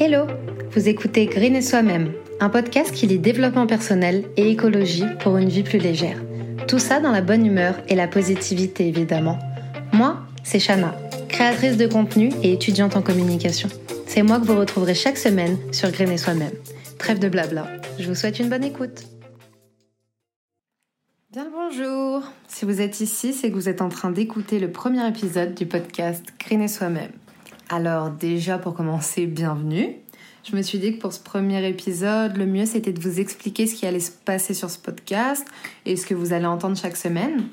Hello Vous écoutez Green et Soi-même, un podcast qui lit développement personnel et écologie pour une vie plus légère. Tout ça dans la bonne humeur et la positivité évidemment. Moi, c'est Shana, créatrice de contenu et étudiante en communication. C'est moi que vous retrouverez chaque semaine sur Green et Soi-même. Trêve de blabla, je vous souhaite une bonne écoute. Bien le bonjour Si vous êtes ici, c'est que vous êtes en train d'écouter le premier épisode du podcast Green et Soi-même. Alors déjà pour commencer, bienvenue. Je me suis dit que pour ce premier épisode, le mieux c'était de vous expliquer ce qui allait se passer sur ce podcast et ce que vous allez entendre chaque semaine.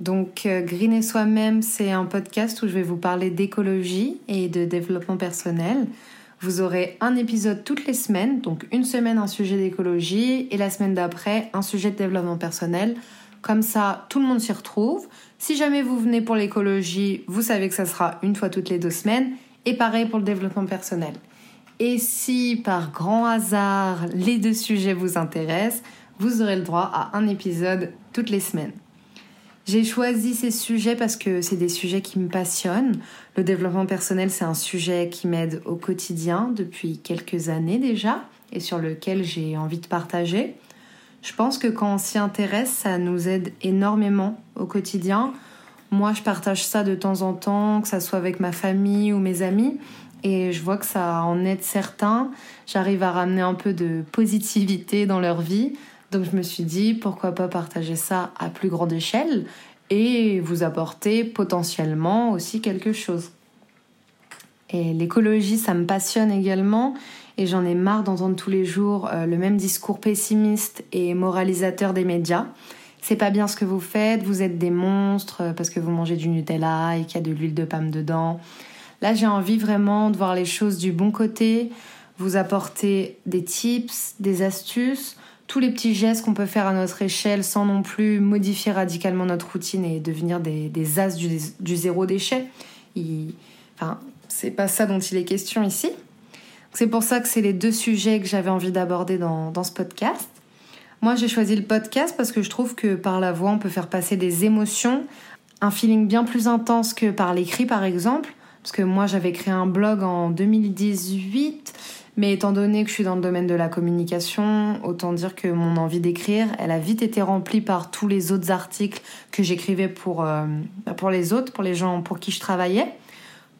Donc euh, Green et Soi-même, c'est un podcast où je vais vous parler d'écologie et de développement personnel. Vous aurez un épisode toutes les semaines, donc une semaine un sujet d'écologie et la semaine d'après un sujet de développement personnel. Comme ça, tout le monde s'y retrouve. Si jamais vous venez pour l'écologie, vous savez que ça sera une fois toutes les deux semaines. Et pareil pour le développement personnel. Et si par grand hasard les deux sujets vous intéressent, vous aurez le droit à un épisode toutes les semaines. J'ai choisi ces sujets parce que c'est des sujets qui me passionnent. Le développement personnel, c'est un sujet qui m'aide au quotidien depuis quelques années déjà et sur lequel j'ai envie de partager. Je pense que quand on s'y intéresse, ça nous aide énormément au quotidien. Moi, je partage ça de temps en temps, que ça soit avec ma famille ou mes amis, et je vois que ça en aide certains. J'arrive à ramener un peu de positivité dans leur vie. Donc je me suis dit, pourquoi pas partager ça à plus grande échelle et vous apporter potentiellement aussi quelque chose. Et l'écologie, ça me passionne également et j'en ai marre d'entendre tous les jours euh, le même discours pessimiste et moralisateur des médias. C'est pas bien ce que vous faites, vous êtes des monstres euh, parce que vous mangez du Nutella et qu'il y a de l'huile de palme dedans. Là, j'ai envie vraiment de voir les choses du bon côté, vous apporter des tips, des astuces, tous les petits gestes qu'on peut faire à notre échelle sans non plus modifier radicalement notre routine et devenir des, as du, zéro déchet. C'est pas ça dont il est question ici. C'est pour ça que c'est les deux sujets que j'avais envie d'aborder dans, dans, ce podcast. Moi, j'ai choisi le podcast parce que je trouve que par la voix, on peut faire passer des émotions, un feeling bien plus intense que par l'écrit, par exemple. Parce que moi, j'avais créé un blog en 2018, mais étant donné que je suis dans le domaine de la communication, autant dire que mon envie d'écrire, elle a vite été remplie par tous les autres articles que j'écrivais pour, euh, pour les autres, pour les gens pour qui je travaillais.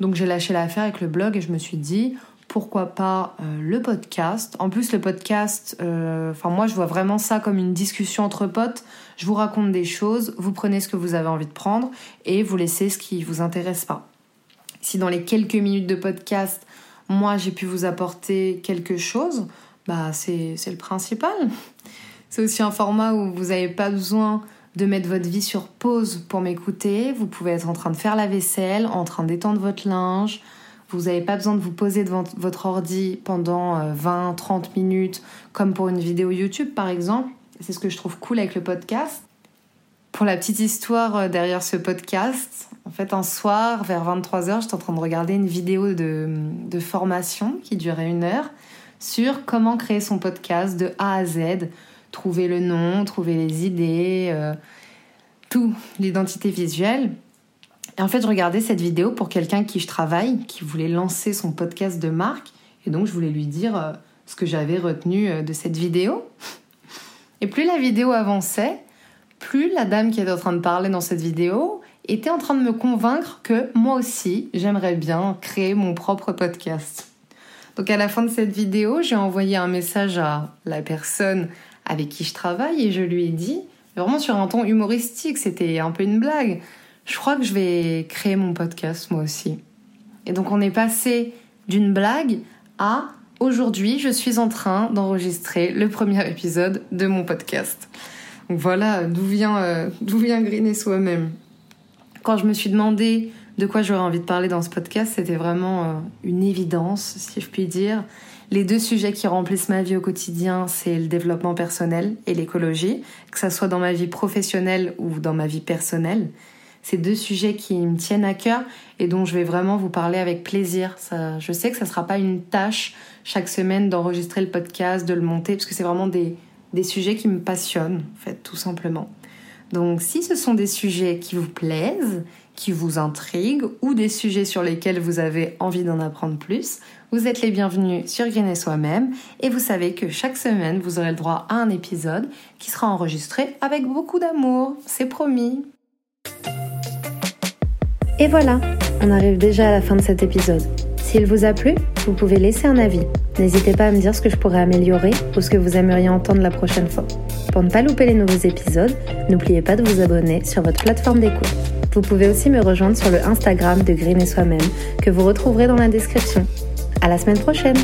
Donc j'ai lâché l'affaire avec le blog et je me suis dit, pourquoi pas euh, le podcast. En plus, le podcast, euh, enfin moi, je vois vraiment ça comme une discussion entre potes. Je vous raconte des choses, vous prenez ce que vous avez envie de prendre et vous laissez ce qui vous intéresse pas. Si dans les quelques minutes de podcast, moi, j'ai pu vous apporter quelque chose, bah c'est le principal. C'est aussi un format où vous n'avez pas besoin de mettre votre vie sur pause pour m'écouter. Vous pouvez être en train de faire la vaisselle, en train d'étendre votre linge, vous n'avez pas besoin de vous poser devant votre ordi pendant 20-30 euh, minutes, comme pour une vidéo YouTube par exemple. C'est ce que je trouve cool avec le podcast. Pour la petite histoire euh, derrière ce podcast, en fait, un soir, vers 23h, j'étais en train de regarder une vidéo de, de, formation qui durait une heure sur comment créer son podcast de A à Z, trouver le nom, trouver les idées, euh, tout, l'identité visuelle. Et en fait, je regardais cette vidéo pour quelqu'un qui je travaille, qui voulait lancer son podcast de marque. Et donc, je voulais lui dire euh, ce que j'avais retenu euh, de cette vidéo. Et plus la vidéo avançait, plus la dame qui était en train de parler dans cette vidéo était en train de me convaincre que moi aussi, j'aimerais bien créer mon propre podcast. Donc à la fin de cette vidéo, j'ai envoyé un message à la personne avec qui je travaille et je lui ai dit, vraiment sur un ton humoristique, c'était un peu une blague, je crois que je vais créer mon podcast moi aussi. Et donc on est passé d'une blague à aujourd'hui je suis en train d'enregistrer le premier épisode de mon podcast. Donc voilà d'où vient, euh, vient griner soi-même. Quand je me suis demandé de quoi j'aurais envie de parler dans ce podcast, c'était vraiment euh, une évidence, si je puis dire. Les deux sujets qui remplissent ma vie au quotidien, c'est le développement personnel et l'écologie, que ça soit dans ma vie professionnelle ou dans ma vie personnelle. C'est deux sujets qui me tiennent à cœur et dont je vais vraiment vous parler avec plaisir. Ça, je sais que ça ne sera pas une tâche chaque semaine d'enregistrer le podcast, de le monter, parce que c'est vraiment des, des sujets qui me passionnent, en fait, tout simplement. Donc si ce sont des sujets qui vous plaisent, qui vous intriguent ou des sujets sur lesquels vous avez envie d'en apprendre plus, vous êtes les bienvenus sur Green et Soi-même et vous savez que chaque semaine vous aurez le droit à un épisode qui sera enregistré avec beaucoup d'amour, c'est promis. Et voilà, on arrive déjà à la fin de cet épisode. S'il vous a plu, vous pouvez laisser un avis. N'hésitez pas à me dire ce que je pourrais améliorer ou ce que vous aimeriez entendre la prochaine fois. Pour ne pas louper les nouveaux épisodes, n'oubliez pas de vous abonner sur votre plateforme d'écoute. Vous pouvez aussi me rejoindre sur le Instagram de Green et Soi-même que vous retrouverez dans la description. À la semaine prochaine!